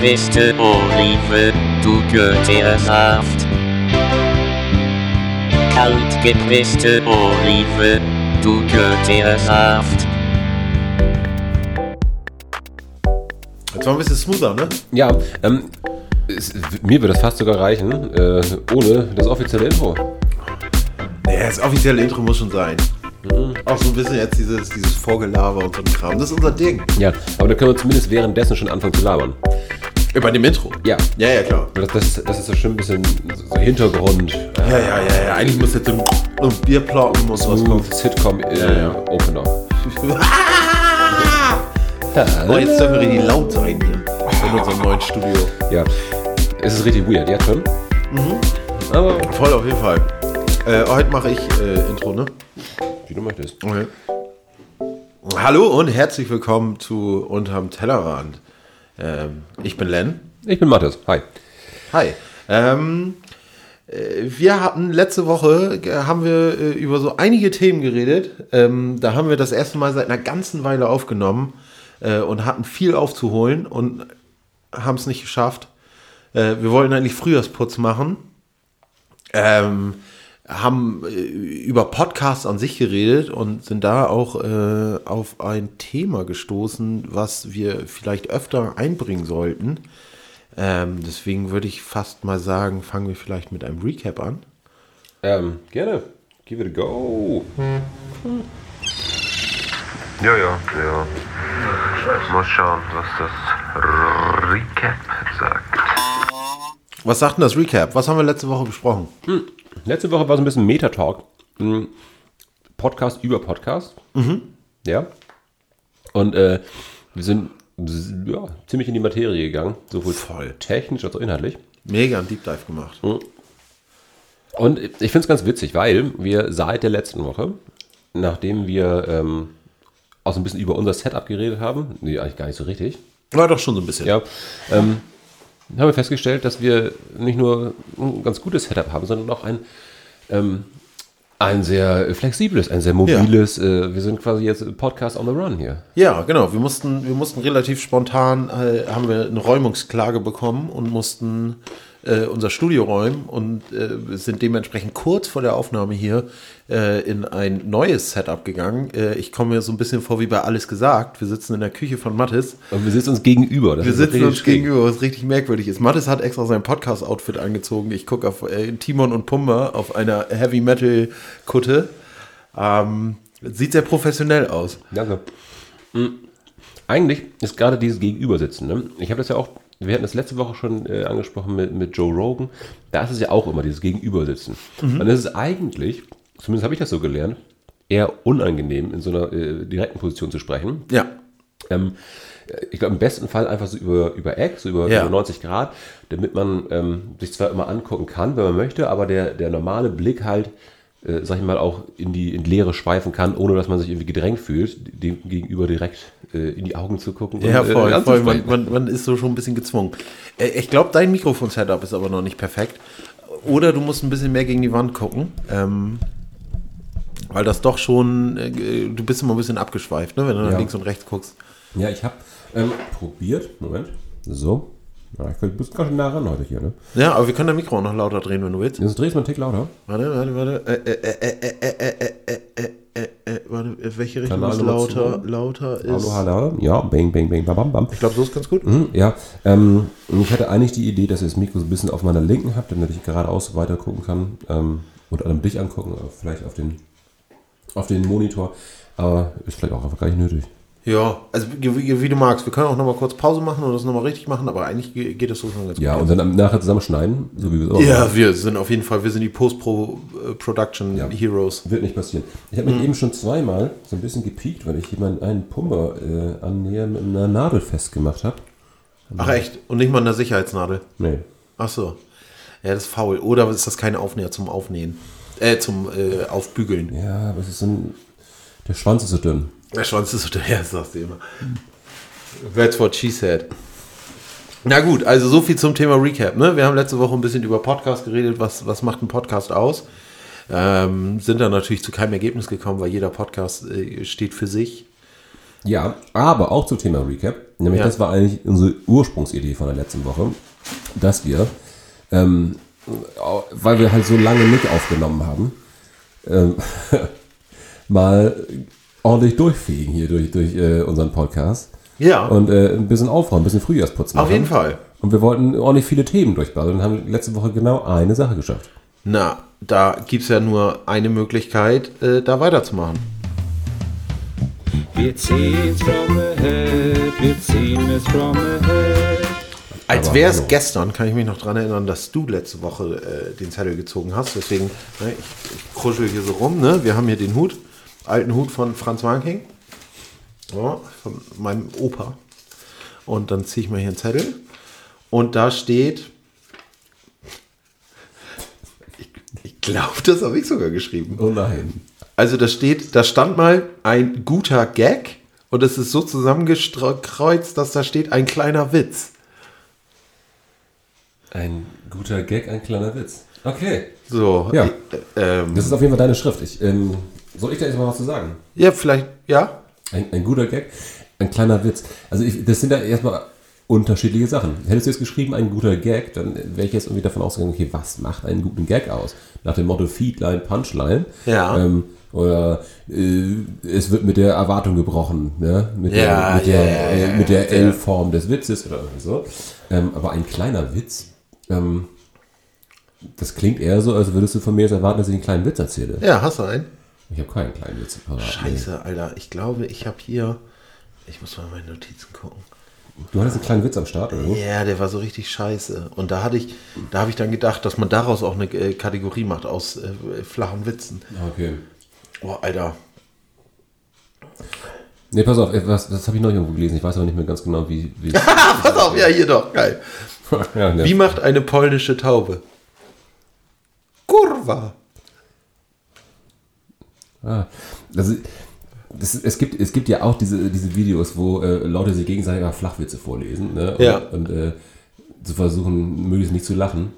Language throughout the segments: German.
Kaltgepresste Olive, du Goethesaft. Kaltgepresste Olive, du Goethesaft. Jetzt war ein bisschen smoother, ne? Ja, ähm, es, mir würde das fast sogar reichen, äh, ohne das offizielle Intro. Nee, das offizielle Intro muss schon sein. Auch so ein bisschen jetzt dieses, dieses Vorgelaber und so ein Kram. Das ist unser Ding. Ja, aber da können wir zumindest währenddessen schon anfangen zu labern. Äh, Bei dem Intro. Ja. Ja, ja, klar. Das, das, das ist so schön ein bisschen so Hintergrund. Ja, ja, ja, ja. Eigentlich muss jetzt ein, ein Bier ploppen und sowas kommen. Smooth Sitcom äh, Ja, ja. Opener. Oh, jetzt dürfen wir richtig laut sein hier. In unserem neuen Studio. Ja, es ist richtig weird, jetzt schon. Aber Voll auf jeden Fall. Äh, heute mache ich äh, Intro, ne? wie du möchtest. Okay. Hallo und herzlich willkommen zu Unterm Tellerrand. Ähm, ich bin Len. Ich bin Mathis. Hi. Hi. Ähm, äh, wir hatten letzte Woche äh, haben wir äh, über so einige Themen geredet. Ähm, da haben wir das erste Mal seit einer ganzen Weile aufgenommen äh, und hatten viel aufzuholen und haben es nicht geschafft. Äh, wir wollten eigentlich Frühjahrsputz machen. Ähm, haben äh, über Podcasts an sich geredet und sind da auch äh, auf ein Thema gestoßen, was wir vielleicht öfter einbringen sollten. Ähm, deswegen würde ich fast mal sagen, fangen wir vielleicht mit einem Recap an. Ähm, gerne. Give it a go. Ja, ja, ja. Mal schauen, was das Recap sagt. Was sagt denn das Recap? Was haben wir letzte Woche besprochen? Letzte Woche war so ein bisschen Meta-Talk. Hm, Podcast über Podcast. Ja. Und äh, wir sind ja, ziemlich in die Materie gegangen. Sowohl Voll. technisch als auch inhaltlich. Mega ein Deep Dive gemacht. Und ich finde es ganz witzig, weil wir seit der letzten Woche, nachdem wir ähm, auch so ein bisschen über unser Setup geredet haben, nee, eigentlich gar nicht so richtig, War doch schon so ein bisschen. ja, ähm, haben wir festgestellt, dass wir nicht nur ein ganz gutes Setup haben, sondern auch ein, ähm, ein sehr flexibles, ein sehr mobiles, äh, wir sind quasi jetzt Podcast on the Run hier. Ja, genau. Wir mussten, wir mussten relativ spontan, äh, haben wir eine Räumungsklage bekommen und mussten äh, unser Studio räumen und äh, sind dementsprechend kurz vor der Aufnahme hier äh, in ein neues Setup gegangen. Äh, ich komme mir so ein bisschen vor wie bei Alles gesagt. Wir sitzen in der Küche von Mattis. Und wir sitzen uns gegenüber. Das Wir sitzen uns schräg. gegenüber, was richtig merkwürdig ist. Mattis hat extra sein Podcast-Outfit angezogen. Ich gucke auf äh, Timon und Pumba auf einer Heavy-Metal-Kutte. Ähm, sieht sehr professionell aus. Danke. Mhm. Eigentlich ist gerade dieses Gegenübersitzen. Ne? Ich habe das ja auch, wir hatten das letzte Woche schon äh, angesprochen mit, mit Joe Rogan. Da ist es ja auch immer dieses Gegenübersitzen. Und es ist eigentlich, zumindest habe ich das so gelernt, eher unangenehm, in so einer äh, direkten Position zu sprechen. Ja. Ähm, ich glaube, im besten Fall einfach so über, über Eck, so über, Ja. über 90 Grad, damit man ähm, sich zwar immer angucken kann, wenn man möchte, aber der, der normale Blick halt, äh, sag ich mal, auch in die, in Leere schweifen kann, ohne dass man sich irgendwie gedrängt fühlt, dem gegenüber direkt äh, in die Augen zu gucken. Ja, und, äh, voll. Man, man, man ist so schon ein bisschen gezwungen. Äh, Ich glaube, dein Mikrofon-Setup ist aber noch nicht perfekt. Oder du musst ein bisschen mehr gegen die Wand gucken. Ähm, weil das doch schon, äh, du bist immer ein bisschen abgeschweift, ne? wenn du nach Ja. links und rechts guckst. Ja, ich habe ähm, probiert, Moment, so. Ja, ich, du bist ganz schön nah ran heute hier, ne? Ja, aber wir können das Mikro auch noch lauter drehen, wenn du willst. Jetzt drehst du einen Tick lauter. Warte, warte, warte. Äh, äh, äh, warte, welche Richtung ist lauter, lauter ist? Hallo, hallo, ja, bang, bang, bang, bam, bam, bam. Ich glaube, so ist ganz gut. Mhm, ja, ähm, ich hatte eigentlich die Idee, dass ich das Mikro so ein bisschen auf meiner linken habe, damit ich geradeaus weiter gucken kann ähm, und allem dich angucken, vielleicht auf den, auf den Monitor. Aber ist vielleicht auch einfach gar nicht nötig. Ja, also wie, wie, du magst. Wir können auch nochmal kurz Pause machen und das nochmal richtig machen, aber eigentlich ge- geht das so schon ganz Ja, gut. und dann nachher zusammenschneiden, so wie wir es immer machen. Ja, wir sind auf jeden Fall, wir sind die Post-Production Ja. Heroes. Wird nicht passieren. Ich habe mich eben schon zweimal so ein bisschen gepiekt, weil ich jemanden einen Pumper äh, annäher mit einer Nadel festgemacht habe. Ach echt? Und nicht mal eine Sicherheitsnadel? Nee. Ach so. Ja, das ist faul. Oder ist das kein Aufnäher zum Aufnähen? Äh, zum äh, Aufbügeln. Ja, aber es ist so ein. Der Schwanz ist so dünn. Der Schwanz ist so der, das sagst du immer. That's what she said. Na gut, also so viel zum Thema Recap. Ne? Wir haben letzte Woche ein bisschen über Podcast geredet. Was, was macht ein Podcast aus? Ähm, sind dann natürlich zu keinem Ergebnis gekommen, weil jeder Podcast äh, steht für sich. Ja, aber auch zum Thema Recap. Nämlich Ja. das war eigentlich unsere Ursprungsidee von der letzten Woche, dass wir, ähm, weil wir halt so lange nicht aufgenommen haben, ähm, mal ordentlich durchfegen hier durch, durch äh, unseren Podcast. Ja. Und äh, ein bisschen aufräumen, ein bisschen Frühjahrsputz machen. Auf jeden Fall. Und wir wollten ordentlich viele Themen durchballern und haben letzte Woche genau eine Sache geschafft. Na, da gibt es ja nur eine Möglichkeit, äh, da weiterzumachen. Wir ziehen's from the head, wir ziehen es from the head. Als wäre es gestern, kann ich mich noch daran erinnern, dass du letzte Woche äh, den Zettel gezogen hast. Deswegen, ne, ich, ich kruschel hier so rum. Ne? Wir haben hier den Hut, alten Hut von Franz Wanking. Ja, von meinem Opa. Und dann ziehe ich mal hier einen Zettel. Und da steht. Ich, ich glaube, das habe ich sogar geschrieben. Oh nein. Also da steht, da stand mal ein guter Gag und es ist so zusammengekreuzt, dass da steht ein kleiner Witz. Ein guter Gag, ein kleiner Witz. Okay. So, Ja. äh, ähm, Das ist auf jeden Fall deine Schrift. Ich, ähm, soll ich da jetzt mal was zu sagen? ja, vielleicht, ja. Ein, ein guter Gag, ein kleiner Witz. Also ich, das sind ja erstmal unterschiedliche Sachen. Hättest du jetzt geschrieben, ein guter Gag, dann wäre ich jetzt irgendwie davon ausgegangen, okay, was macht einen guten Gag aus? Nach dem Motto Feedline, Punchline. Ja. Ähm, oder äh, es wird mit der Erwartung gebrochen, ne? mit Ja, der, mit der, ja, ja, ja, äh, mit der L-Form des Witzes oder so. Ähm, aber ein kleiner Witz, ähm, das klingt eher so, als würdest du von mir jetzt erwarten, dass ich einen kleinen Witz erzähle. Ja, hast du einen? Ich habe keinen kleinen Witz. parat, nee. Scheiße, Alter. Ich glaube, ich habe hier. Ich muss mal meine Notizen gucken. Du hattest einen kleinen Witz am Start, oder? Ja, der war so richtig scheiße. Und da hatte ich, da habe ich dann gedacht, dass man daraus auch eine äh, Kategorie macht aus äh, flachen Witzen. Okay. Oh, Alter. Nee, pass auf, was, das habe ich noch irgendwo gelesen. Ich weiß aber nicht mehr ganz genau, wie. wie pass auf, ja, hier doch, geil. ja, ne. Wie macht eine polnische Taube? Kurwa. Ah, ist- das, es, gibt, es gibt ja auch diese, diese Videos, wo äh, Leute sich gegenseitig mal Flachwitze vorlesen ne? und, Ja. und äh, zu versuchen, möglichst nicht zu lachen.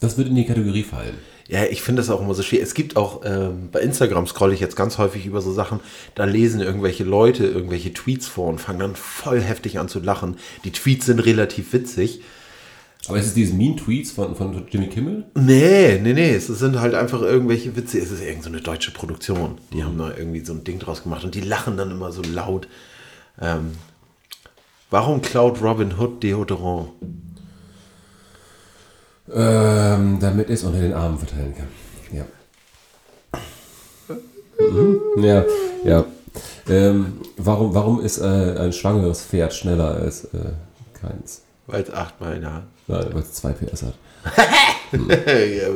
Das wird in die Kategorie fallen. Ja, ich finde das auch immer so schwierig. Es gibt auch, ähm, bei Instagram scrolle ich jetzt ganz häufig über so Sachen, da lesen irgendwelche Leute irgendwelche Tweets vor und fangen dann voll heftig an zu lachen. Die Tweets sind relativ witzig. Aber ist es diese Mean-Tweets von, von Jimmy Kimmel? Nee, nee, nee, es sind halt einfach irgendwelche Witze. Es ist irgendeine so eine deutsche Produktion. Die haben da irgendwie so ein Ding draus gemacht und die lachen dann immer so laut. Ähm, warum klaut Robin Hood Deodorant? Ähm, damit es unter den Armen verteilen kann. Ja. Mhm. Ja, ja. Ähm, warum, warum ist äh, ein schwangeres Pferd schneller als äh, keins? Weil es achtmal in der Hand. Weil es zwei PS hat. ja,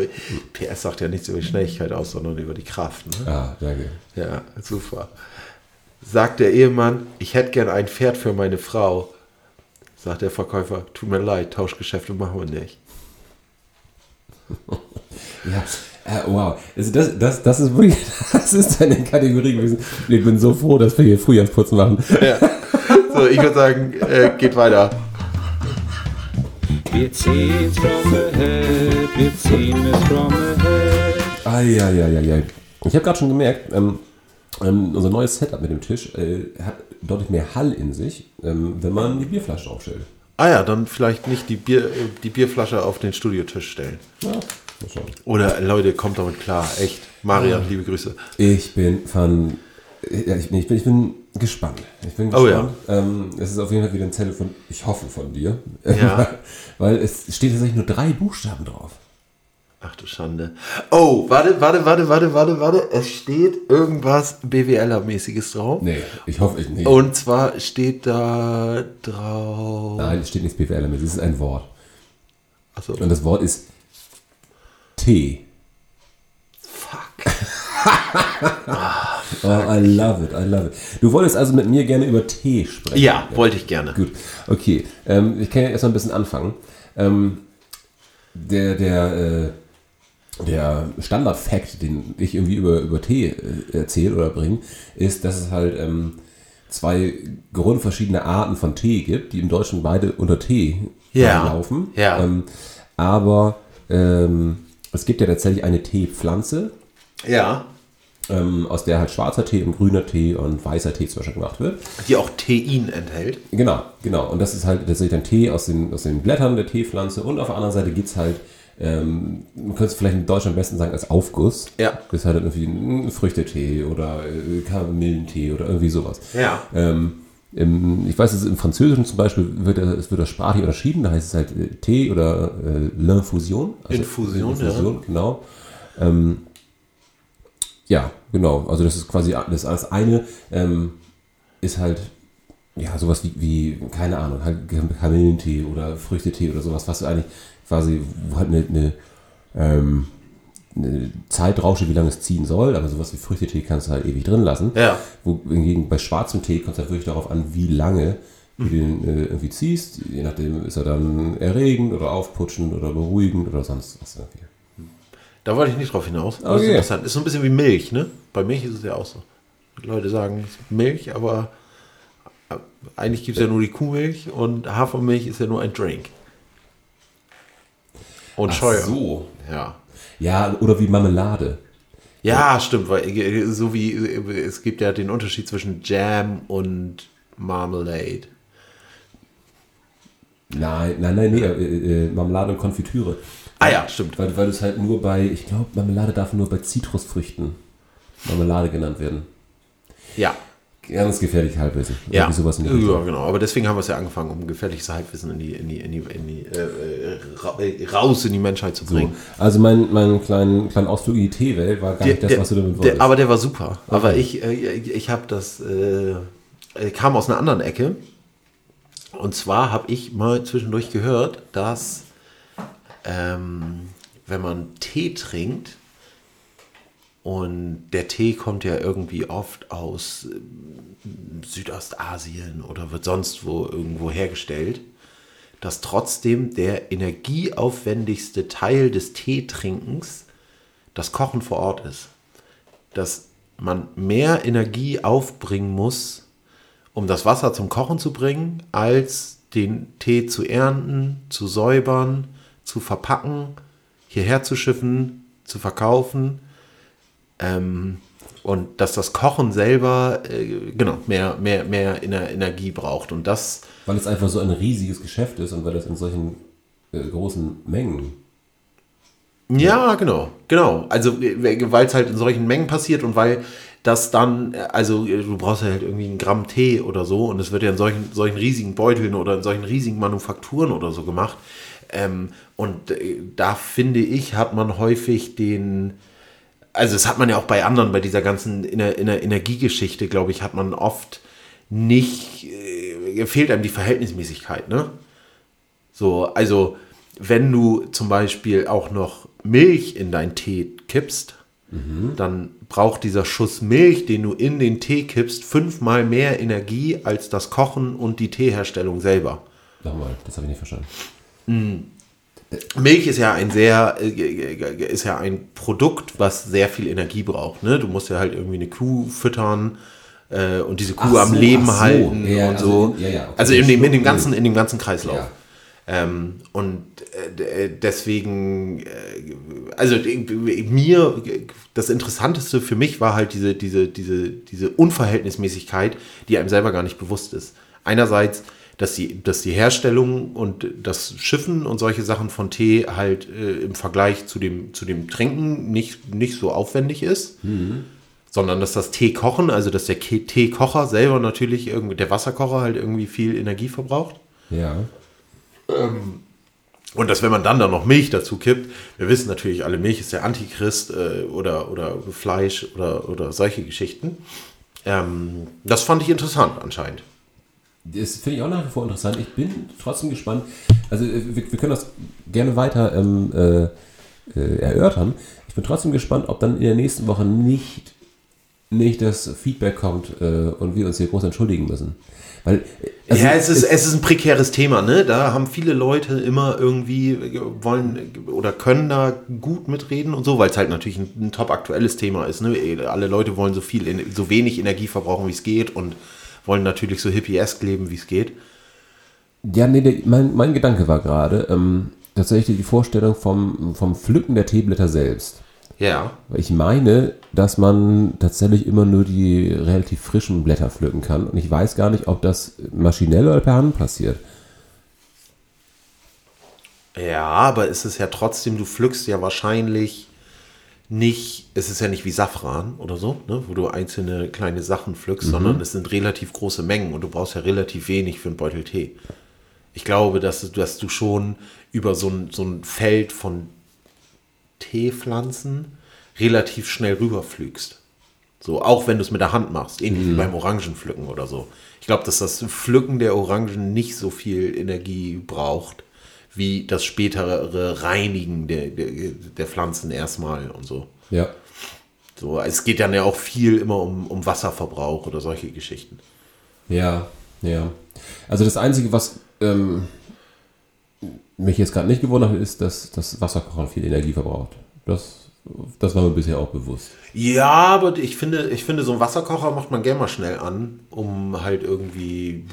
PS sagt ja nichts über die Schnelligkeit aus, sondern über die Kraft. Ne? Ah, danke. Ja, super. Sagt der Ehemann, ich hätte gern ein Pferd für meine Frau. Sagt der Verkäufer, tut mir leid, Tauschgeschäfte machen wir nicht. Ja, äh, wow. Also das, das, das ist wirklich, das ist eine Kategorie gewesen. Ich bin so froh, dass wir hier Frühjahrsputz machen. So, ich würde sagen, äh, geht weiter. Wir ziehen's from the head, wir ziehen es from the head. Eieieiei. Ich habe gerade schon gemerkt, ähm, ähm, unser neues Setup mit dem Tisch äh, hat deutlich mehr Hall in sich, ähm, wenn man die Bierflasche aufstellt. Ah ja, dann vielleicht nicht die, Bier, äh, die Bierflasche auf den Studiotisch stellen. Ja, mal schauen. Oder Leute, kommt damit klar, echt. Marian, liebe Grüße. Ich bin von. Ja, ich, bin, ich, bin, ich bin gespannt. Ich bin Oh gespannt. ähm, es ist auf jeden Fall wieder ein Zettel von, ich hoffe von dir. Ja. Weil es steht tatsächlich nur drei Buchstaben drauf. Ach du Schande. Oh, warte, warte, warte, warte, warte, warte. Es steht irgendwas BWLer-mäßiges drauf. Nee, ich hoffe ich nicht. Und zwar steht da drauf. Nein, es steht nichts BWL mit. Es ist ein Wort. Achso. Und das Wort ist T. Fuck. Oh, I love it, I love it. Du wolltest also mit mir gerne über Tee sprechen. Ja, wollte ich gerne. Gut, okay. Ähm, ich kann ja erstmal ein bisschen anfangen. Ähm, der der, äh, der Standard-Fact, den ich irgendwie über, über Tee äh, erzähle oder bringe, ist, dass es halt ähm, zwei grundverschiedene Arten von Tee gibt, die im Deutschen beide unter Tee Ja, laufen. ja. Ähm, aber ähm, es gibt ja tatsächlich eine Teepflanze, Ja. Ähm, aus der halt schwarzer Tee und grüner Tee und weißer Tee zum Beispiel gemacht wird. Die auch Tein enthält. Genau, genau. Und das ist halt tatsächlich dann Tee aus den, aus den Blättern der Teepflanze. Und auf der anderen Seite gibt es halt, ähm, man könnte es vielleicht in Deutschland am besten sagen, als Aufguss. Ja. Das ist halt irgendwie ein Früchtetee oder äh, Kamillentee oder irgendwie sowas. Ja. Ähm, im, ich weiß, dass im Französischen zum Beispiel wird, das- es wird das sprachlich unterschieden. Da heißt es halt äh, Tee oder äh, L'Infusion. Also Infusion, Infusion, genau. Ähm, ja, genau. Also das ist quasi das, das eine ähm, ist halt ja sowas wie, wie keine Ahnung, halt Kamillentee oder Früchtetee oder sowas, was eigentlich quasi wo halt eine, eine, ähm, eine Zeit wie lange es ziehen soll, aber sowas wie Früchtetee kannst du halt ewig drin lassen. Ja. Wohingegen bei schwarzem Tee kommt es halt wirklich darauf an, wie lange du den äh, irgendwie ziehst. Je nachdem ist er dann erregend oder aufputschend oder beruhigend oder sonst was. Irgendwie. Da wollte ich nicht drauf hinaus. Aber Okay. ist interessant. Ist so ein bisschen wie Milch, ne? Bei Milch ist es ja auch so. Leute sagen Milch, aber äh, eigentlich gibt es ja nur die Kuhmilch und Hafermilch ist ja nur ein Drink. Und Scheuer. so. Ja. Ja, oder wie Marmelade. Ja, stimmt, weil äh, so wie äh, es gibt ja den Unterschied zwischen Jam und Marmalade. Nein, nein, nein, nee, äh, äh, Marmelade und Konfitüre. Ah ja, stimmt. Weil, weil es halt nur bei, ich glaube, Marmelade darf nur bei Zitrusfrüchten Marmelade genannt werden. Ja. Ganz gefährlich Halbwissen. Ja, sowas in ja, genau. Aber deswegen haben wir es ja angefangen, um gefährliches Halbwissen in die, in die, in die, in die äh, äh, ra äh, raus in die Menschheit zu So. bringen. Also mein, mein kleinen, kleinen Ausflug in die Teewelt war gar nicht das, was du damit wolltest. der, aber der war super. Aber ich, äh, ich habe das, äh, äh, kam aus einer anderen Ecke. Und zwar habe ich mal zwischendurch gehört, dass ähm, wenn man Tee trinkt, und der Tee kommt ja irgendwie oft aus ähm, Südostasien oder wird sonst wo irgendwo hergestellt, dass trotzdem der energieaufwendigste Teil des Teetrinkens das Kochen vor Ort ist. Dass man mehr Energie aufbringen muss, um das Wasser zum Kochen zu bringen, als den Tee zu ernten, zu säubern, zu verpacken, hierher zu schiffen, zu verkaufen. Ähm, und dass das Kochen selber äh, genau mehr, mehr, mehr Ener- Energie braucht. Und das Weil es einfach so ein riesiges Geschäft ist und weil das in solchen äh, großen Mengen. Ja, genau, genau. Also, weil es halt in solchen Mengen passiert und weil das dann, also du brauchst ja halt irgendwie einen Gramm Tee oder so und es wird ja in solchen, solchen riesigen Beuteln oder in solchen riesigen Manufakturen oder so gemacht. Ähm, und äh, da finde ich, hat man häufig den, also das hat man ja auch bei anderen, bei dieser ganzen in der, in der Energiegeschichte, glaube ich, hat man oft nicht, äh, fehlt einem die Verhältnismäßigkeit, ne? So, also wenn du zum Beispiel auch noch Milch in deinen Tee kippst, dann braucht dieser Schuss Milch, den du in den Tee kippst, fünfmal mehr Energie als das Kochen und die Teeherstellung selber. Nochmal, das habe ich nicht verstanden. Milch ist ja ein sehr, äh, ist ja ein Produkt, was sehr viel Energie braucht. Ne? Du musst ja halt irgendwie eine Kuh füttern äh, und diese Kuh Ach am so, Leben so. halten Ja, und also so. in- ja, ja, okay. Also in dem, in dem ganzen, in dem ganzen Kreislauf. Ähm, und deswegen, äh, also äh, mir, das Interessanteste für mich war halt diese, diese, diese, diese Unverhältnismäßigkeit, die einem selber gar nicht bewusst ist. Einerseits, dass die, dass die Herstellung und das Schiffen und solche Sachen von Tee halt äh, im Vergleich zu dem, zu dem Trinken nicht, nicht so aufwendig ist sondern dass das Teekochen, also dass der Teekocher selber natürlich irgendwie, der Wasserkocher halt irgendwie viel Energie verbraucht. Ja. Und dass wenn man dann da noch Milch dazu kippt, wir wissen natürlich alle, Milch ist der Antichrist äh, oder, oder Fleisch oder, oder solche Geschichten. Ähm, das fand ich interessant anscheinend. Das finde ich auch nach wie vor interessant. Ich bin trotzdem gespannt. Also äh, wir, wir können das gerne weiter ähm, äh, äh, erörtern. Ich bin trotzdem gespannt, ob dann in der nächsten Woche nicht, nicht das Feedback kommt äh, und wir uns hier groß entschuldigen müssen. Weil, äh, also ja, es ist, es ist ein prekäres Thema, ne? Da haben viele Leute immer irgendwie äh, wollen äh, oder können da gut mitreden und so, weil es halt natürlich ein, ein top aktuelles Thema ist. Ne? Alle Leute wollen so viel, so wenig Energie verbrauchen, wie es geht und wollen natürlich so hippiesk leben, wie es geht. Ja, nee, der, mein, mein Gedanke war gerade ähm, tatsächlich die Vorstellung vom, vom Pflücken der Teeblätter selbst. Ja. Ich meine, dass man tatsächlich immer nur die relativ frischen Blätter pflücken kann. Und ich weiß gar nicht, ob das maschinell oder per Hand passiert. Ja, aber es ist ja trotzdem, du pflückst ja wahrscheinlich nicht, es ist ja nicht wie Safran oder so, ne, wo du einzelne kleine Sachen pflückst, sondern es sind relativ große Mengen und du brauchst ja relativ wenig für einen Beutel Tee. Ich glaube, dass, du- dass du schon über so ein, so ein Feld von Teepflanzen relativ schnell rüberflügst. So, auch wenn du es mit der Hand machst, ähnlich wie beim Orangenpflücken oder so. Ich glaube, dass das Pflücken der Orangen nicht so viel Energie braucht, wie das spätere Reinigen der, der, der Pflanzen erstmal und so. Ja. So, es geht dann ja auch viel immer um, um Wasserverbrauch oder solche Geschichten. Ja, ja. Also das Einzige, was ähm, mich jetzt gerade nicht gewundert hat, ist, dass das Wasserkochen viel Energie verbraucht. Das, das war mir bisher auch bewusst. Ja, aber ich finde, ich finde, so einen Wasserkocher macht man gerne mal schnell an, um halt irgendwie,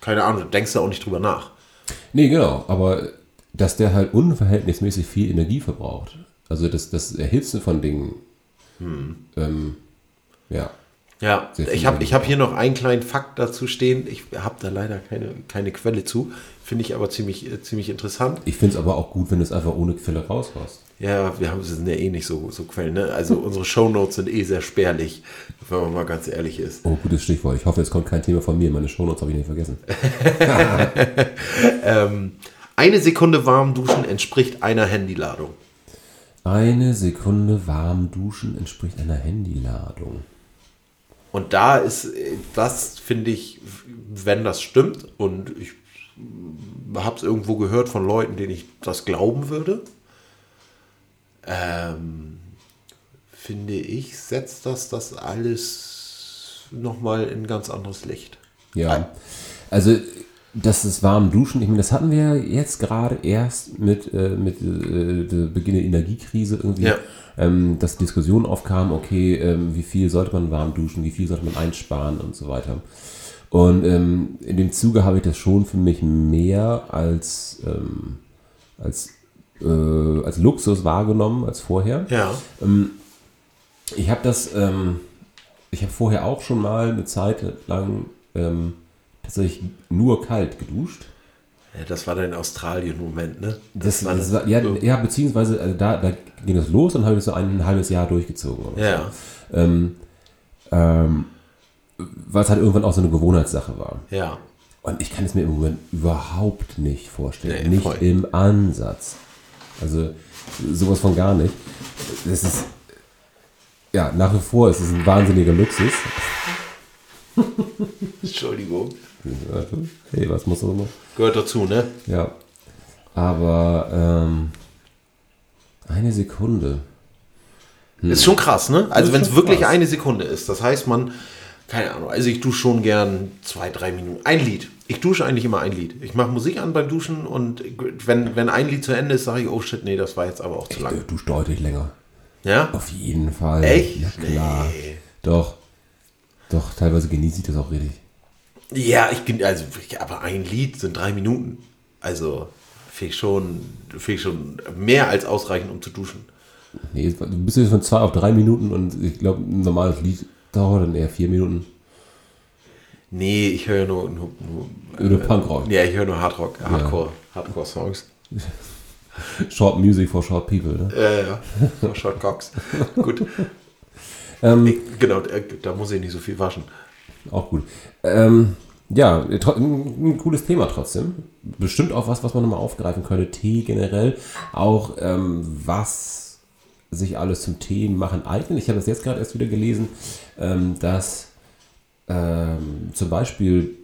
keine Ahnung, denkst du auch nicht drüber nach. Nee, genau, aber dass der halt unverhältnismäßig viel Energie verbraucht. Also das, das Erhitzen von Dingen. Ähm, ja. Ja, ich habe ich hab hier noch einen kleinen Fakt dazu stehen. Ich habe da leider keine, keine Quelle zu. Finde ich aber ziemlich, äh, ziemlich interessant. Ich finde es aber auch gut, wenn du es einfach ohne Quelle raushaust. Ja, wir haben es sind ja eh nicht so, so Quellen. Ne? Also unsere Shownotes sind eh sehr spärlich, wenn man mal ganz ehrlich ist. Oh, gutes Stichwort. Ich hoffe, es kommt kein Thema von mir. Meine Shownotes habe ich nicht vergessen. Eine Sekunde warm duschen entspricht einer Handyladung. Eine Sekunde warm duschen entspricht einer Handyladung. Und da ist, das finde ich, wenn das stimmt, und ich habe es irgendwo gehört von Leuten, denen ich das glauben würde, ähm, finde ich, setzt das das alles nochmal in ganz anderes Licht. Ja. Also, das ist warm duschen. Ich meine, das hatten wir jetzt gerade erst mit, äh, mit äh, der Beginn der Energiekrise irgendwie, Ja. ähm, dass Diskussionen aufkamen, okay, ähm, wie viel sollte man warm duschen, wie viel sollte man einsparen und so weiter. Und ähm, in dem Zuge habe ich das schon für mich mehr als, ähm, als, äh, als Luxus wahrgenommen als vorher. Ja. Ich habe das, ähm, ich habe vorher auch schon mal eine Zeit lang ähm, tatsächlich nur kalt geduscht. ja das war dein Australien-Moment, ne? Das, war, das war, ja, ja, beziehungsweise also da, da ging es los und habe ich so ein, ein halbes Jahr durchgezogen. Ja, so. Ähm, ähm, weil es halt irgendwann auch so eine Gewohnheitssache war. ja. Und ich kann es mir im Moment überhaupt nicht vorstellen. Nee, nicht voll. im Ansatz. Also sowas von gar nicht. Das ist, ja, nach wie vor ist es ein wahnsinniger Luxus. Entschuldigung. Hey, was muss man noch? Gehört dazu, ne? Ja. Aber ähm, eine Sekunde. Ist schon krass, ne? Also wenn es wirklich krass. eine Sekunde ist, das heißt man, keine Ahnung, also ich dusche schon gern zwei, drei Minuten. Ein Lied. Ich dusche eigentlich immer ein Lied. Ich mache Musik an beim Duschen und wenn, wenn ein Lied zu Ende ist, sage ich, oh shit, nee, das war jetzt aber auch zu Du lang. duscht deutlich länger. Ja? Auf jeden Fall. Echt? Ja, klar. Nee. Doch. Doch, teilweise genieße ich das auch richtig. Ja, ich bin, also, aber ein Lied sind drei Minuten. Also, finde ich schon, finde ich schon mehr als ausreichend, um zu duschen. Nee, du bist jetzt von zwei auf drei Minuten und ich glaube, ein normales Lied dauert dann eher vier Minuten. Nee, ich höre nur, nur, nur, Nur Punkrock. ja, ich höre nur Hardrock, Hardcore, Hardcore-Songs. Short Music for Short People, ne? Ja, ja, so Short Cox. Gut. Ähm, Ich, genau, da, da muss ich nicht so viel waschen. Auch gut. Ähm, ja, ein cooles Thema trotzdem. Bestimmt auch was, was man nochmal aufgreifen könnte. Tee generell. Auch ähm, was sich alles zum Tee machen eignet. Ich habe das jetzt gerade erst wieder gelesen, ähm, dass ähm, zum Beispiel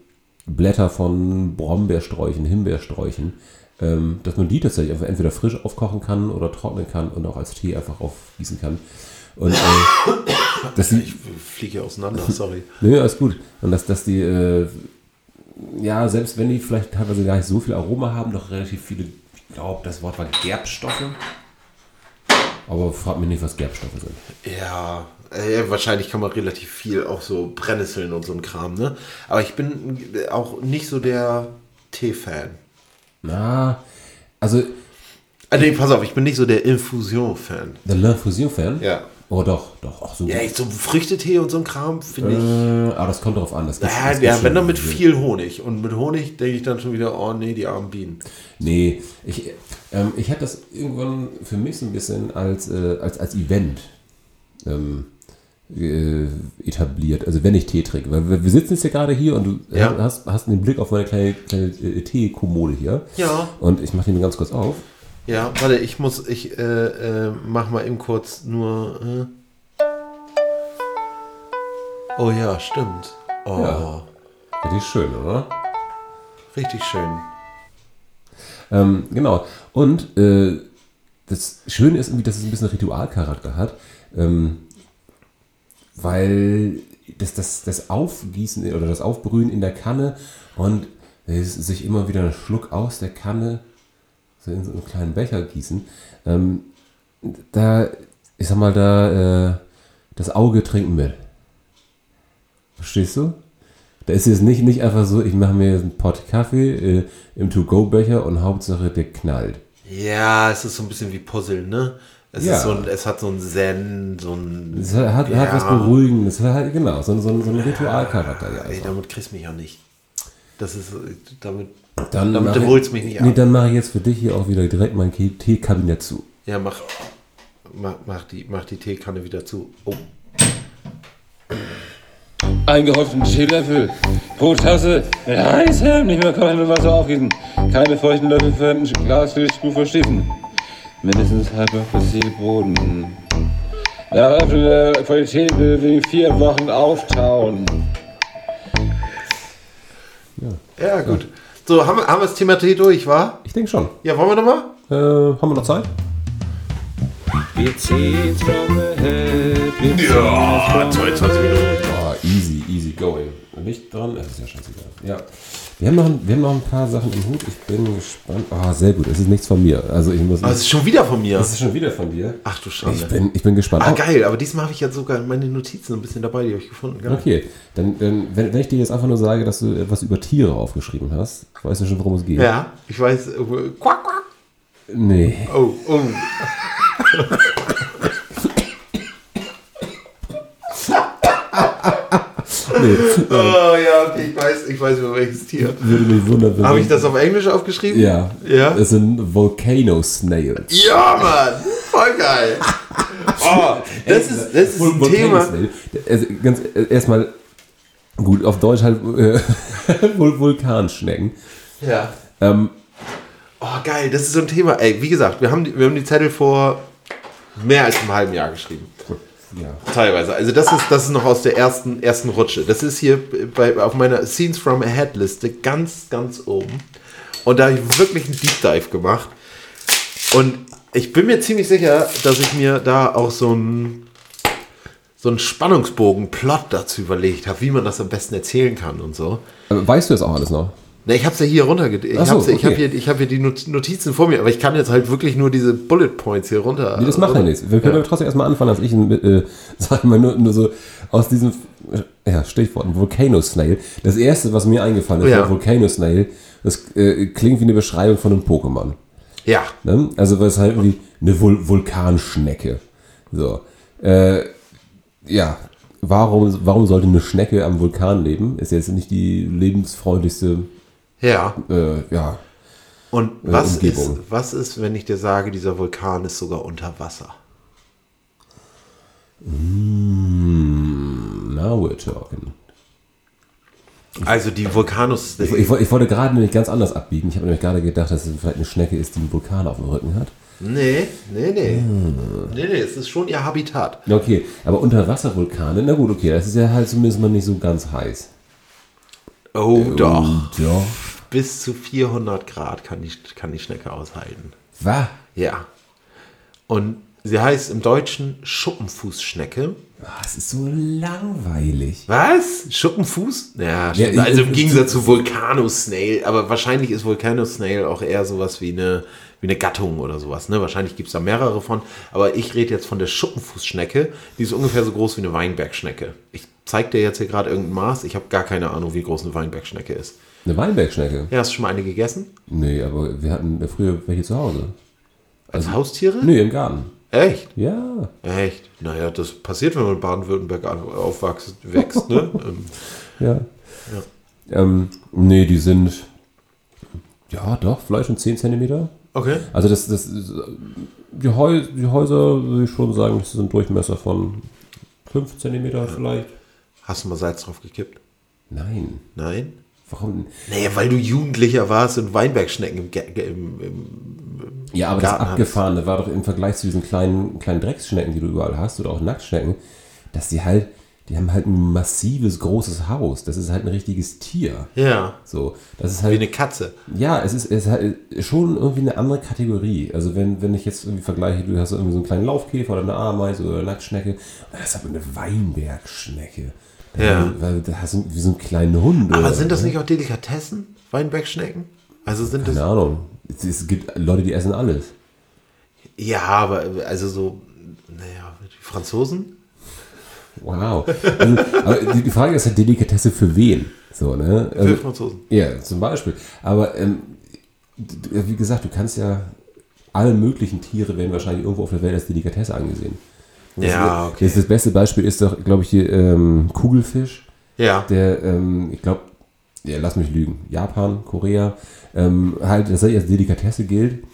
Blätter von Brombeersträuchen, Himbeersträuchen, ähm, dass man die tatsächlich einfach entweder frisch aufkochen kann oder trocknen kann und auch als Tee einfach aufgießen kann. Und äh, dass die, Ich fliege auseinander, sorry. Nö, alles gut. Und dass, dass die, äh, ja, selbst wenn die vielleicht teilweise gar nicht so viel Aroma haben, doch relativ viele, ich glaube, das Wort war Gerbstoffe. Aber frag mich nicht, was Gerbstoffe sind. Ja, äh, wahrscheinlich kann man relativ viel auch so Brennnesseln und so ein Kram, ne? Aber ich bin auch nicht so der Tee-Fan. Na, also Ah, nee, pass auf, ich bin nicht so der Infusion-Fan. Der L'Infusion-Fan? Ja. Oh, doch, doch. Ach, so Ja, ich, so Früchtetee und so ein Kram finde ich. Äh, aber das kommt darauf an. Das gibt's- Ja, das ja, wenn dann mit viel Honig. Und mit Honig denke ich dann schon wieder, oh nee, die armen Bienen. Nee, ich, ähm, ich habe das irgendwann für mich so ein bisschen als, äh, als, als Event ähm, äh, etabliert. Also wenn ich Tee trinke. Weil wir, wir sitzen jetzt ja gerade hier und du Ja. hast, hast den Blick auf meine kleine, kleine äh, Teekommode hier. Ja. Und ich mache den ganz kurz auf. Ja, warte, ich muss, ich äh, äh, mach mal eben kurz nur. Äh. Oh ja, stimmt. Oh, Ja. Richtig schön, oder? richtig schön. Ähm, genau. Und äh, das Schöne ist irgendwie, dass es ein bisschen Ritualcharakter hat, ähm, weil das, das, das Aufgießen oder das Aufbrühen in der Kanne und sich immer wieder einen Schluck aus der Kanne so in so einen kleinen Becher gießen, ähm, da, ich sag mal, da, äh, das Auge trinkt mit. Verstehst du? Da ist es nicht, nicht einfach so, ich mache mir jetzt einen Pott Kaffee äh, im To-Go-Becher und Hauptsache der knallt. Ja, es ist so ein bisschen wie Puzzeln, ne? Es, Ja. ist so ein, es hat so ein Zen, so ein. Es hat, hat, hat was Ja. Beruhigendes, es hat halt, genau, so, so, so ein Ritualcharakter. Ja, Ey, also. damit kriegst du mich auch nicht. Das ist, damit, Dann damit du ich- holst mich nicht Nee, ab. dann mache ich jetzt für dich hier auch wieder direkt mein Teekabinett zu. Ja, mach, mach, mach, die, mach die Teekanne wieder zu. Oh, Eingehäuften Teelöffel pro Tasse mit heißem, nicht mehr kochendem Wasser aufgießen. Keine feuchten Löffel für ein Glas für die Stufe verstiefen. Mindestens halb auf bis Boden. Nach Öffnen der Qualität will wegen vier Wochen auftauen. ja, gut. So, haben, wir- haben wir das Thema Tee durch, wa? Ich denke schon. Ja, wollen wir nochmal? Äh, haben wir noch Zeit? Wir ziehen's from the head. Wir ja, 22 Minuten. Oh, easy, easy going. Licht dran, das ist ja scheißegal. Ja. Wir haben, noch, ein- wir haben noch ein paar Sachen im Hut. Ich bin gespannt. Oh, sehr gut. Es ist nichts von mir. Also ich muss. Ah, es ist schon wieder von mir. das ist schon wieder von dir. Ach du Ich Schande. bin, ich bin gespannt. Ah, Oh, geil, aber diesmal habe ich jetzt sogar meine Notizen ein bisschen dabei, die habe ich gefunden. Geil. Okay, dann, dann wenn, wenn ich dir jetzt einfach nur sage, dass du etwas über Tiere aufgeschrieben hast, weißt du schon, worum es geht? Ja, ich weiß. Quack, quack. Nee. Oh, oh. nee. Oh ja, okay, ich weiß, ich weiß über welches Tier. Würde mich wundern, Habe ich das auf Englisch aufgeschrieben? Ja. Ja? Es sind Volcano Snails. Ja, Mann! Voll geil! Oh, das ist, das ist ein Volcano Thema. Snail. Also ganz äh, erstmal, gut, auf Deutsch halt äh, Vul- Vulkanschnecken. Ja. Ähm, Oh, geil, das ist so ein Thema. Ey, wie gesagt, wir haben die, wir haben die Zettel vor mehr als einem halben Jahr geschrieben. Ja. Teilweise. Also das ist, das ist noch aus der ersten, ersten Rutsche. Das ist hier bei, auf meiner Scenes from Ahead Liste ganz, ganz oben. Und da habe ich wirklich einen Deep Dive gemacht. Und ich bin mir ziemlich sicher, dass ich mir da auch so einen so einen Spannungsbogen, Plot dazu überlegt habe, wie man das am besten erzählen kann und so. Aber weißt du das auch alles noch? Na, ich habe es ja hier runterge... Ich so, habe ich hab okay. hier, ich hab hier die Not- Notizen vor mir, aber ich kann jetzt halt wirklich nur diese Bullet Points hier runter... Nee, das macht ja nichts. Wir können Ja. aber trotzdem erstmal anfangen, als ich, äh, sag mal, nur, nur so aus diesem, äh, ja, Stichwort, Volcano Snail. Das erste, was mir eingefallen ist, Ja. war Volcano Snail. Das äh, klingt wie eine Beschreibung von einem Pokémon. Ja, Ne? Also, was halt irgendwie eine Vul Vulkanschnecke. So. Äh, ja. Warum, warum sollte eine Schnecke am Vulkan leben? Ist jetzt nicht die lebensfreundlichste, ja. äh, ja. Und was ist, was ist, wenn ich dir sage, dieser Vulkan ist sogar unter Wasser? Now we're talking. Also die Vulkanus... Ich, ich, ich wollte gerade nämlich ganz anders abbiegen. Ich habe nämlich gerade gedacht, dass es vielleicht eine Schnecke ist, die einen Vulkan auf dem Rücken hat. nee, nee, nee. Hm. Nee, nee, es ist schon ihr Habitat. Ja, Okay, aber Unterwasservulkane, na gut, okay, das ist ja halt zumindest mal nicht so ganz heiß. Oh, doch. Ja. Bis zu 400 Grad kann die, kann die Schnecke aushalten. Was? Ja. Und sie heißt im Deutschen Schuppenfußschnecke. Ah, Es ist so langweilig. Was? Schuppenfuß? Ja, ich- also im Gegensatz zu Volcanosnail. Aber wahrscheinlich ist Volcanosnail auch eher sowas wie eine, wie eine Gattung oder sowas. Ne? Wahrscheinlich gibt es da mehrere von. Aber ich rede jetzt von der Schuppenfußschnecke. Die ist ungefähr so groß wie eine Weinbergschnecke. Ich zeige dir jetzt hier gerade irgendein Maß. Ich habe gar keine Ahnung, wie groß eine Weinbergschnecke ist. Eine Weinbergschnecke? Ja, hast du schon mal eine gegessen? Nee, aber wir hatten früher welche zu Hause. Als Haustiere? Nö, im Garten. Echt? Ja. Echt? Naja, das passiert, wenn man in Baden-Württemberg au- aufwächst, wächst, ne? Ähm, Ja. Ähm, nee, die sind, ja doch, vielleicht schon 10 Zentimeter. okay. Also das, das die, Häu die Häuser, würde ich schon sagen, das sind Durchmesser von 5 Zentimeter vielleicht. Hast du mal Salz drauf gekippt? Nein. Nein? Warum? Naja, weil du Jugendlicher warst und Weinbergschnecken im, Ge- im, im Ja, aber das Garten Abgefahrene war doch im Vergleich zu diesen kleinen, kleinen Drecksschnecken, die du überall hast, oder auch Nacktschnecken, dass die halt, die haben halt ein massives, großes Haus. Das ist halt ein richtiges Tier. Ja, So, das ist wie halt, eine Katze. ja, es ist, es ist halt schon irgendwie eine andere Kategorie. Also wenn, wenn ich jetzt irgendwie vergleiche, du hast irgendwie so einen kleinen Laufkäfer oder eine Ameise oder eine Nacktschnecke, das ist aber eine Weinbergschnecke. Ja. Weil da hast du wie so einen kleinen Hund. Aber oder- sind das nicht auch Delikatessen, Weinbergschnecken? Also sind das. Keine Ahnung. Es, gibt Leute, die essen alles. Ja, aber also so, naja, die Franzosen? Wow. Also, aber die, Frage ist ja Delikatesse für wen? So, ne? Für Also, Franzosen. ja, zum Beispiel. Aber ähm, wie gesagt, du kannst ja alle möglichen Tiere werden wahrscheinlich irgendwo auf der Welt als Delikatesse angesehen. Ja, okay. das, das beste Beispiel ist doch, glaube ich, hier ähm, Kugelfisch, Ja. der, ähm, ich glaube, ja, lass mich lügen, Japan, Korea, ähm, halt tatsächlich als Delikatesse gilt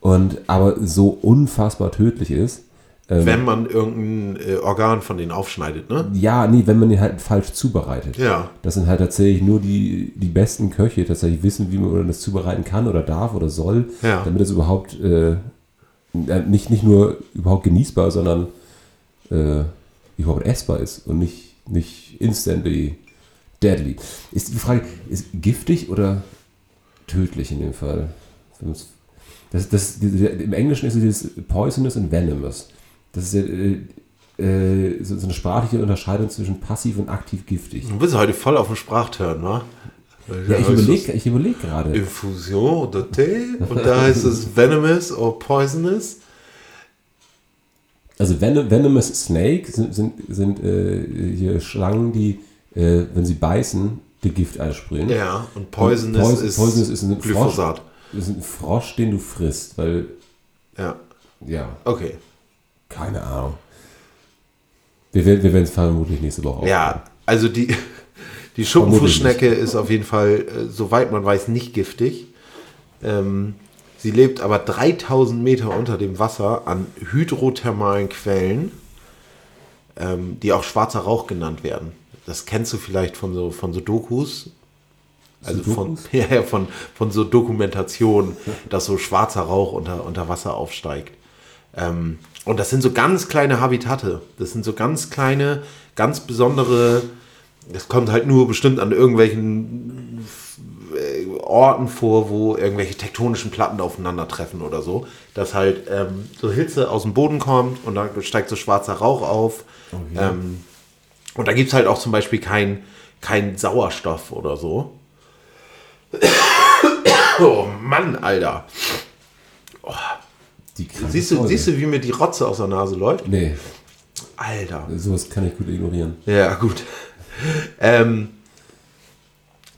und aber so unfassbar tödlich ist. Ähm, Wenn man irgendein äh, Organ von denen aufschneidet, ne? Ja, nee, wenn man ihn halt falsch zubereitet. Ja. Das sind halt tatsächlich nur die, die besten Köche tatsächlich wissen, wie man das zubereiten kann oder darf oder soll, Ja. damit es überhaupt äh, nicht, nicht nur überhaupt genießbar, sondern äh, überhaupt essbar ist und nicht, nicht instantly deadly. Ist die Frage, ist giftig oder tödlich in dem Fall? Das, das, Im Englischen ist es dieses poisonous und venomous. Das ist ja, äh, äh, so eine sprachliche Unterscheidung zwischen passiv und aktiv giftig. Du bist heute voll auf dem Sprachturn, wa? Ja, ich überlege ich überleg gerade. Infusion oder Tee und da heißt es venomous or poisonous. Also Venom, Venomous Snake sind, sind, sind äh, hier Schlangen, die, äh, wenn sie beißen, die Gift einsprühen. Ja, und poisonous, Poison- ist, poisonous ist ein Glyphosat. Frosch, ist ein Frosch, den du frisst, weil, Ja, ja, okay. keine Ahnung. Wir werden wir werden es vermutlich nächste Woche Ja, also die, die Schuppenfußschnecke ist auf jeden Fall, äh, soweit man weiß, nicht giftig. Ähm, sie lebt aber 3000 Meter unter dem Wasser an hydrothermalen Quellen, ähm, die auch schwarzer Rauch genannt werden. Das kennst du vielleicht von so, von so Dokus. Also von, ja, von, von so Dokumentation, dass so schwarzer Rauch unter, unter Wasser aufsteigt. Ähm, und das sind so ganz kleine Habitate. Das sind so ganz kleine, ganz besondere. Das kommt halt nur bestimmt an irgendwelchen Orten vor, wo irgendwelche tektonischen Platten aufeinandertreffen oder so. Dass halt ähm, so Hitze aus dem Boden kommt und dann steigt so schwarzer Rauch auf. Ähm, und da gibt es halt auch zum Beispiel kein, kein Sauerstoff oder so. Oh Mann, Alter. Die kranke Siehst du, Folge. siehst du, wie mir die Rotze aus der Nase läuft? Nee, Alter. sowas kann ich gut ignorieren. Ja, gut. Ähm,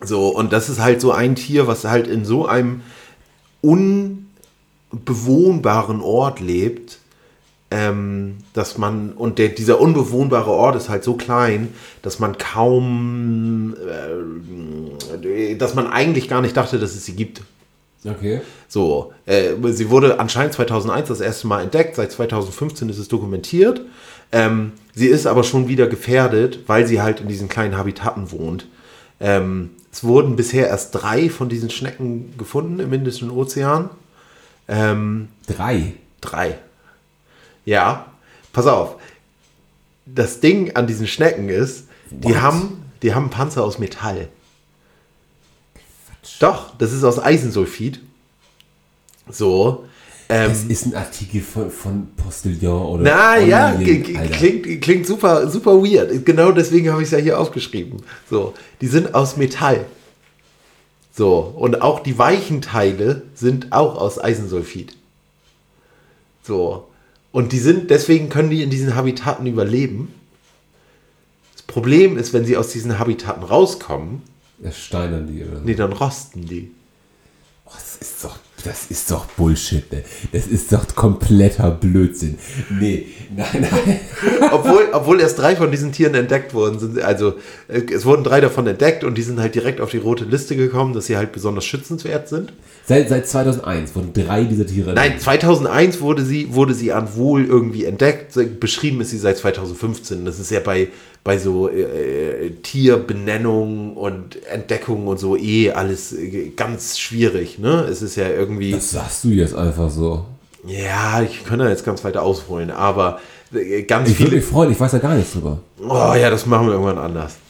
so, und das ist halt so ein Tier, was halt in so einem unbewohnbaren Ort lebt, ähm, dass man, und der, dieser unbewohnbare Ort ist halt so klein, dass man kaum, äh, dass man eigentlich gar nicht dachte, dass es sie gibt. Okay. So, äh, sie wurde anscheinend 2001 das erste Mal entdeckt, seit 2015 ist es dokumentiert. Ähm, sie ist aber schon wieder gefährdet, weil sie halt in diesen kleinen Habitaten wohnt. Ähm, es wurden bisher erst drei von diesen Schnecken gefunden im Indischen Ozean. Ähm, Drei. Drei. Ja, pass auf. Das Ding an diesen Schnecken ist, die haben, die haben Panzer aus Metall. Doch, das ist aus Eisensulfid. So. Ähm, Das ist ein Artikel von, von Postillon oder. na ja, k- Alter. klingt, klingt super, super weird. Genau deswegen habe ich es ja hier aufgeschrieben. So, die sind aus Metall. So, und auch die weichen Teile sind auch aus Eisensulfid. So, und die sind, deswegen können die in diesen Habitaten überleben. Das Problem ist, wenn sie aus diesen Habitaten rauskommen, Das steinern die oder nee, dann rosten die. Oh, das ist doch Das ist doch Bullshit, ne? Das ist doch kompletter Blödsinn. Nee, nein, nein. obwohl, obwohl erst drei von diesen Tieren entdeckt worden sind. Also äh, es wurden drei davon entdeckt und die sind halt direkt auf die rote Liste gekommen, dass sie halt besonders schützenswert sind. Seit, seit 2001 wurden drei dieser Tiere. Nein, 2001 wurde sie, wurde sie an Wohl irgendwie entdeckt. Beschrieben ist sie seit 2015. Das ist ja bei, bei so äh, Tierbenennung und Entdeckung und so eh alles äh, ganz schwierig. Ne? Es ist ja irgendwie. Das sagst du jetzt einfach so. Ja, ich kann da jetzt ganz weiter ausholen, aber äh, ganz Ich würde viele. mich freuen, ich weiß ja gar nichts drüber. Oh ja, das machen wir irgendwann anders.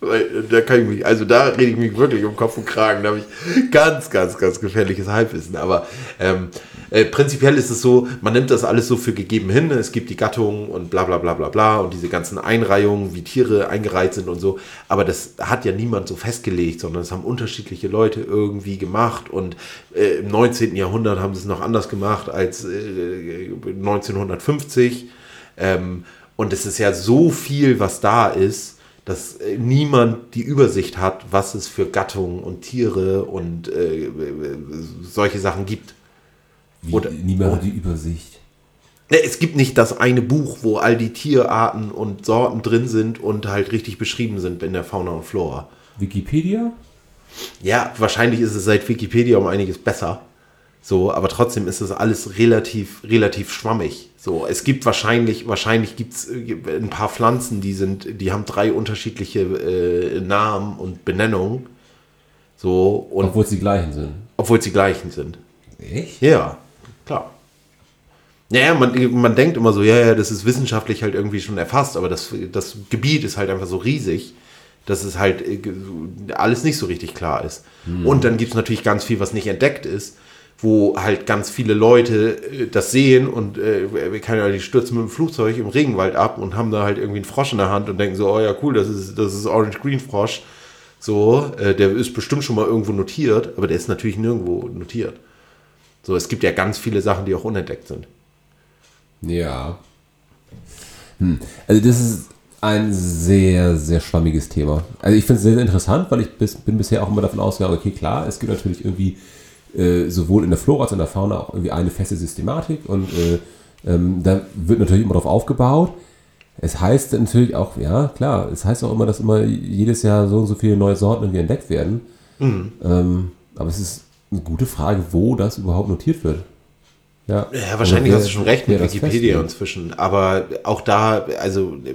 Weil, äh, Da kann ich mich, also da rede ich mich wirklich um Kopf und Kragen. Da habe ich ganz, ganz, ganz gefährliches Halbwissen. Aber ähm, äh, prinzipiell ist es so, man nimmt das alles so für gegeben hin. Es gibt die Gattungen und bla bla bla bla bla und diese ganzen Einreihungen, wie Tiere eingereiht sind und so. Aber das hat ja niemand so festgelegt, sondern es haben unterschiedliche Leute irgendwie gemacht. Und äh, im 19. Jahrhundert haben sie es noch anders gemacht als äh, 1950. Ähm, und es ist ja so viel, was da ist, dass äh, niemand die Übersicht hat, was es für Gattungen und Tiere und äh, äh, solche Sachen gibt. Wie, Oder- niemand hat die Übersicht. Ne, Es gibt nicht das eine Buch, wo all die Tierarten und Sorten drin sind und halt richtig beschrieben sind in der Fauna und Flora. Wikipedia? Ja, wahrscheinlich ist es seit Wikipedia um einiges besser. So, aber trotzdem ist das alles relativ, relativ schwammig. So, es gibt wahrscheinlich, wahrscheinlich gibt es ein paar Pflanzen, die sind, die haben drei unterschiedliche äh, Namen und Benennungen. So, und Obwohl es die gleichen sind. obwohl sie gleichen sind. Echt? Ja, klar. Naja, man, man denkt immer so, ja, ja, das ist wissenschaftlich halt irgendwie schon erfasst, aber das, das Gebiet ist halt einfach so riesig, dass es halt äh, alles nicht so richtig klar ist. Und dann gibt es natürlich ganz viel, was nicht entdeckt ist, wo halt ganz viele Leute äh, das sehen und äh, wir kann ja die stürzen mit dem Flugzeug im Regenwald ab und haben da halt irgendwie einen Frosch in der Hand und denken so, oh ja, cool, das ist, das ist Orange Green Frosch. So, äh, der ist bestimmt schon mal irgendwo notiert, aber der ist natürlich nirgendwo notiert. So, es gibt ja ganz viele Sachen, die auch unentdeckt sind. Ja. Hm. Also das ist ein sehr, sehr schwammiges Thema. Also ich finde es sehr, sehr interessant, weil ich bis, bin bisher auch immer davon ausgegangen, okay, klar, es gibt natürlich irgendwie äh, sowohl in der Flora als auch in der Fauna auch irgendwie eine feste Systematik und äh, ähm, da wird natürlich immer drauf aufgebaut. Es heißt natürlich auch, ja klar, es heißt auch immer, dass immer jedes Jahr so und so viele neue Sorten irgendwie entdeckt werden. Ähm, aber es ist eine gute Frage, wo das überhaupt notiert wird. Ja, Ja, wahrscheinlich Und hast du schon recht mit wer Wikipedia inzwischen. Aber auch da, also, äh,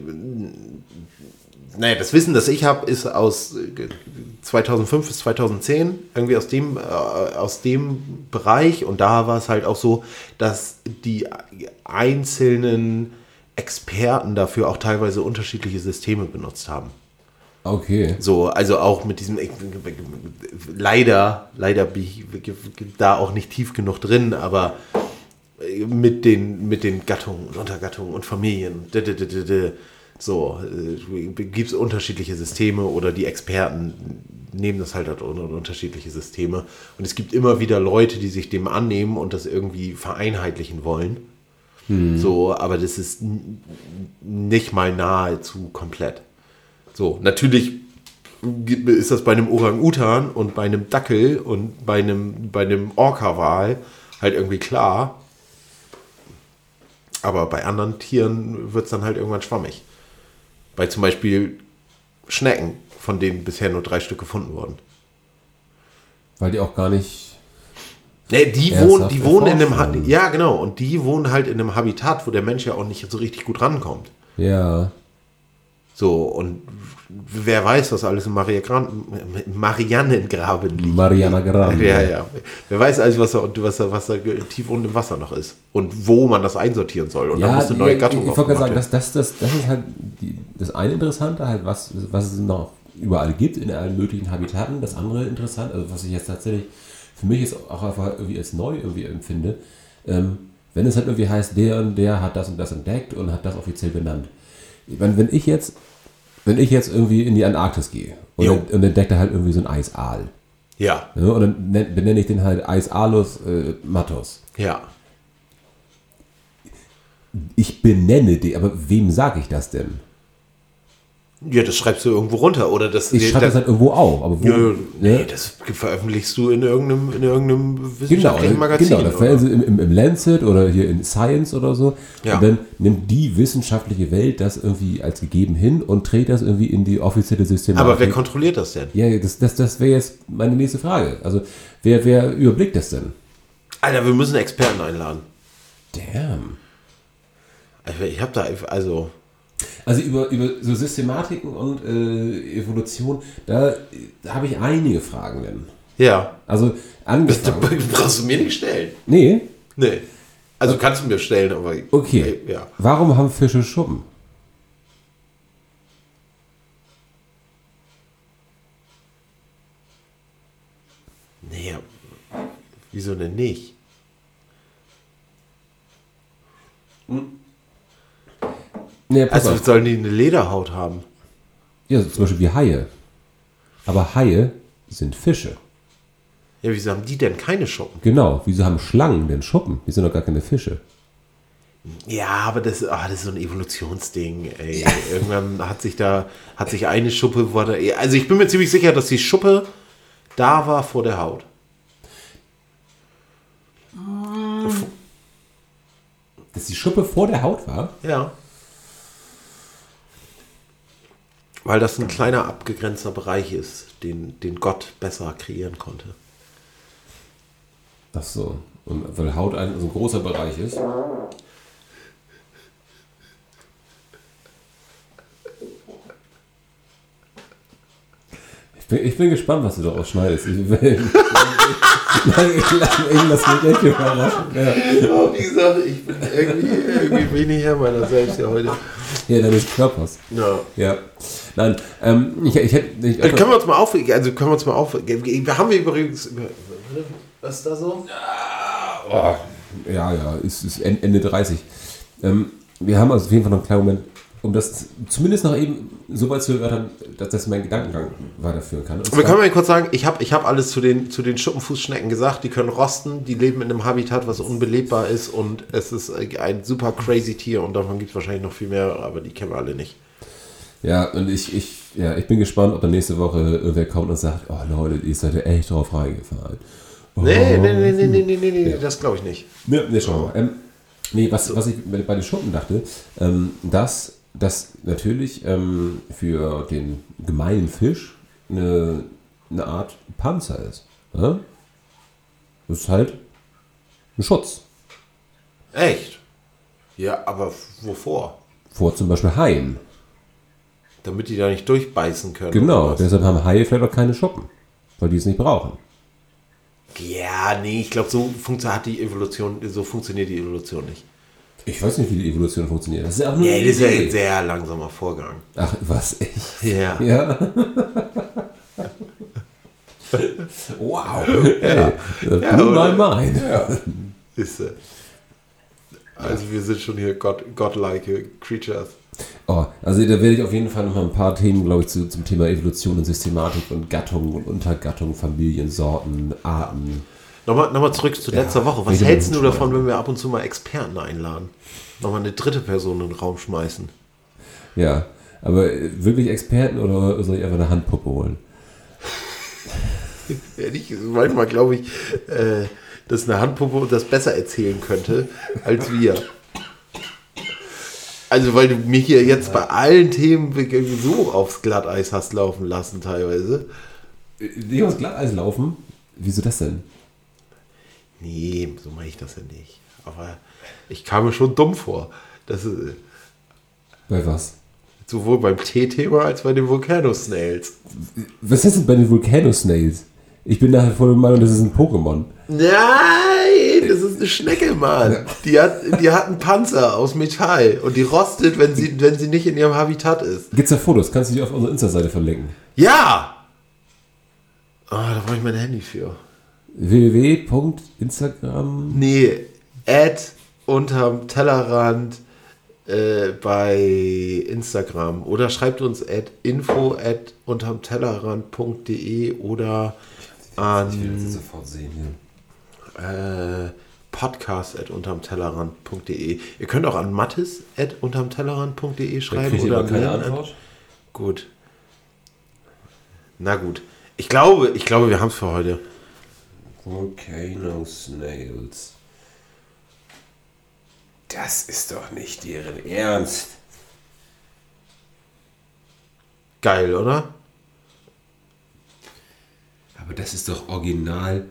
naja, das Wissen, das ich habe, ist aus äh, 2005 bis 2010, irgendwie aus dem, äh, aus dem Bereich. Und da war es halt auch so, dass die einzelnen Experten dafür auch teilweise unterschiedliche Systeme benutzt haben. Okay. So, also auch mit diesem, leider, leider bin ich da auch nicht tief genug drin, aber mit den, mit den Gattungen und Untergattungen und Familien, so, gibt es unterschiedliche Systeme oder die Experten nehmen das halt un- unterschiedliche Systeme. Und es gibt immer wieder Leute, die sich dem annehmen und das irgendwie vereinheitlichen wollen. So, aber das ist nicht mal nahezu komplett. So, natürlich ist das bei einem Orang-Utan und bei einem Dackel und bei einem, bei einem Orca-Wal halt irgendwie klar. Aber bei anderen Tieren wird es dann halt irgendwann schwammig. Bei zum Beispiel Schnecken, von denen bisher nur drei Stück gefunden wurden. Weil die auch gar nicht. Nee, die wohnen, die wohnen in einem, Ha- ja genau, und die wohnen halt in einem Habitat, wo der Mensch ja auch nicht so richtig gut rankommt. Ja. So, und wer weiß, was alles im Maria Marianengraben liegt. Mariana Grande. Ja, ja. Wer weiß also, was da, was da, was da tief unten im Wasser noch ist. Und wo man das einsortieren soll. Und dann muss eine neue Gattung ich, ich wollte gerade sagen, das, das, das, das ist halt die, das eine Interessante, halt, was, was es noch überall gibt, in allen möglichen Habitaten. Das andere interessant, also was ich jetzt tatsächlich für mich jetzt auch einfach irgendwie als neu irgendwie empfinde, ähm, wenn es halt irgendwie heißt, der und der hat das und das entdeckt und hat das offiziell benannt. Ich meine, wenn ich jetzt, wenn ich jetzt irgendwie in die Antarktis gehe und, Jo. und entdecke da halt irgendwie so ein Eisaal. Ja, ja, und dann nenn- benenne ich den halt Eisalus äh, matos. ja. Ich benenne den, aber wem sage ich das denn? Ja, das schreibst du irgendwo runter. Oder das, Ich schreibe das das, halt irgendwo auf, aber wo? ja, ne? nee, das veröffentlichst du in irgendeinem, in irgendeinem Genau, wissenschaftlichen Magazin. genau, da oder? fällen sie im, im, im Lancet oder hier in Science oder so. Ja. Und dann nimmt die wissenschaftliche Welt das irgendwie als gegeben hin und dreht das irgendwie in die offizielle Systematik. Aber wer kontrolliert das denn? Ja, das, das, das wäre jetzt meine nächste Frage. Also, wer, wer überblickt das denn? Alter, wir müssen Experten einladen. Damn. Also Ich habe da, also, Also über, über so Systematiken und äh, Evolution, da, da habe ich einige Fragen denn. ja. Also Das angefangen. brauchst du mir nicht stellen. Nee, Nee. Also kannst du mir stellen, aber. okay. Ja. Warum haben Fische Schuppen? Nee, wieso denn nicht? Nee, Also auf. sollen die eine Lederhaut haben? Ja, zum Beispiel wie Haie. Aber Haie sind Fische. Ja, wieso haben die denn keine Schuppen? Genau. Wieso haben Schlangen denn Schuppen? Die sind doch gar keine Fische. Ja, aber das, ah, das ist so ein Evolutionsding, ey. Irgendwann hat sich da, hat sich eine Schuppe, wurde, also ich bin mir ziemlich sicher, dass die Schuppe da war vor der Haut. Dass die Schuppe vor der Haut war? Ja. Weil das ein kleiner abgegrenzter Bereich ist, den, den Gott besser kreieren konnte. Ach so. Und weil Haut ein so ein großer Bereich ist. Ich bin, ich bin gespannt, was du daraus schneidest. Ich will. ich lass mich echt überraschen. Ja. Oh, wie gesagt, ich bin irgendwie, irgendwie bin ich Herr meiner selbst ja heute. ja, deines Körpers. Ja. Ja. Nein, ähm, ich, ich hätte. Ich, Dann können wir uns mal auf, also können wir uns mal auf, wir haben wir übrigens, was ist da so? Oh, ja, ja, ist, ist En- Ende 30. Ähm, wir haben also auf jeden Fall noch einen kleinen Moment, um das zumindest noch eben so weit zu erörtern, dass das mein Gedankengang weiterführen kann. Und Wir können mal kurz sagen, ich habe ich hab alles zu den, zu den Schuppenfußschnecken gesagt. Die können rosten, die leben in einem Habitat, was unbelebbar ist und es ist ein super crazy Tier und davon gibt es wahrscheinlich noch viel mehr, aber die kennen wir alle nicht. Ja, und ich, ich, ja, ich bin gespannt, ob dann nächste Woche irgendwer kommt und sagt, oh Leute, ihr seid ja echt drauf reingefallen. Oh, Nee, nee, nee, nee, nee, nee, nee, nee, das glaube ich nicht. Ne, ne, schauen wir mal. Ähm, nee, was, was ich bei den Schuppen dachte, ähm, dass das natürlich ähm, für den gemeinen Fisch eine, eine Art Panzer ist. Ja? Das ist halt ein Schutz. Echt? Ja, aber wovor? Vor zum Beispiel Haien. Damit die da nicht durchbeißen können. Genau, deshalb haben Haie vielleicht auch keine Schuppen. Weil die es nicht brauchen. Ja, nee, ich glaube, so funktio- hat die Evolution, so funktioniert die Evolution nicht. Ich weiß nicht, wie die Evolution funktioniert. Das ist ja auch nur Ja, das ist ja ein sehr langsamer Vorgang. Ach, was? Echt? Ja. Ja. wow. Ja. Ja, Blew oder? my mind. Ist, äh, also wir sind schon hier God, godlike creatures. Oh, also da werde ich auf jeden Fall noch mal ein paar Themen, glaube ich, zu, zum Thema Evolution und Systematik und Gattung und Untergattung, Familien, Sorten, Arten. Nochmal, nochmal zurück zu letzter Woche. Was hältst du davon, wenn wir ab und zu mal Experten einladen? Nochmal eine dritte Person in den Raum schmeißen. Ja, aber wirklich Experten oder soll ich einfach eine Handpuppe holen? Ehrlich, manchmal glaube ich, äh, dass eine Handpuppe das besser erzählen könnte als wir. Also, weil du mich hier jetzt bei allen Themen so aufs Glatteis hast laufen lassen, teilweise. Die aus Glatteis laufen? Wieso das denn? Nee, so mache ich das ja nicht. Aber ich kam mir schon dumm vor. Das ist äh, Bei was? sowohl beim T-Thema als bei den Volcano-Snails. Was ist denn bei den Volcano-Snails? Ich bin daher voll der Meinung, das ist ein Pokémon. Nein, das ist eine Schnecke, Mann. Die hat, die hat einen Panzer aus Metall und die rostet, wenn sie, wenn sie nicht in ihrem Habitat ist. Gibt's da Fotos? Kannst du die auf unserer Insta-Seite verlinken? Ja! Ah, da brauche ich mein Handy für. www.instagram Nee, Ad unterm Tellerrand äh, bei Instagram oder schreibt uns at info at unterm Tellerrand.de oder an sofort sehen hier. äh, podcast at unterm Tellerrand.de. Ihr könnt auch an mattes at unterm Tellerrand.de schreiben kriegt oder keine an- Antwort? Gut. Na gut. Ich glaube, ich glaube, wir haben es für heute. Volcano Snails. Das ist doch nicht deren Ernst. Geil, oder? Aber das ist doch original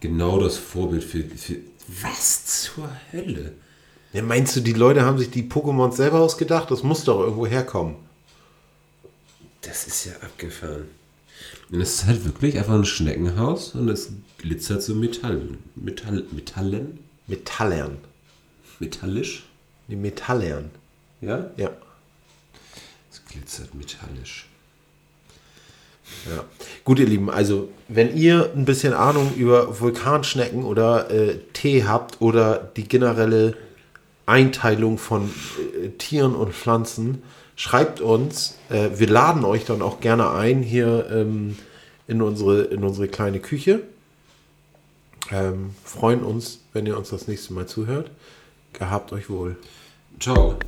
genau das Vorbild für, für was zur Hölle? Ja, meinst du, die Leute haben sich die Pokémon selber ausgedacht? Das muss doch irgendwo herkommen. Das ist ja abgefahren. Und es ist halt wirklich einfach ein Schneckenhaus und es glitzert so Metall, Metall, Metallen, Metallern. metallisch. Die Metallern. Ja? Ja. Es glitzert metallisch. Ja. Gut, ihr Lieben, also wenn ihr ein bisschen Ahnung über Vulkanschnecken oder äh, Tee habt oder die generelle Einteilung von äh, Tieren und Pflanzen, schreibt uns. Äh, wir laden euch dann auch gerne ein hier ähm, in, unsere, in unsere kleine Küche. Ähm, freuen uns, wenn ihr uns das nächste Mal zuhört. Gehabt euch wohl. Ciao.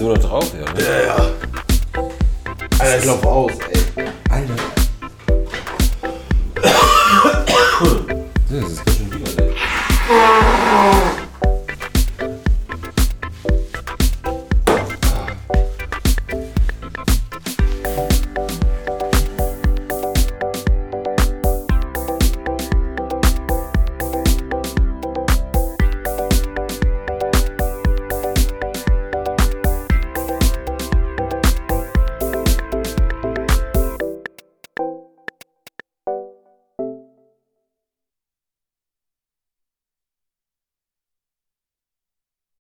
Wir noch drauf, ja? Ne? Alter, ich lauf aus, ey. Das ist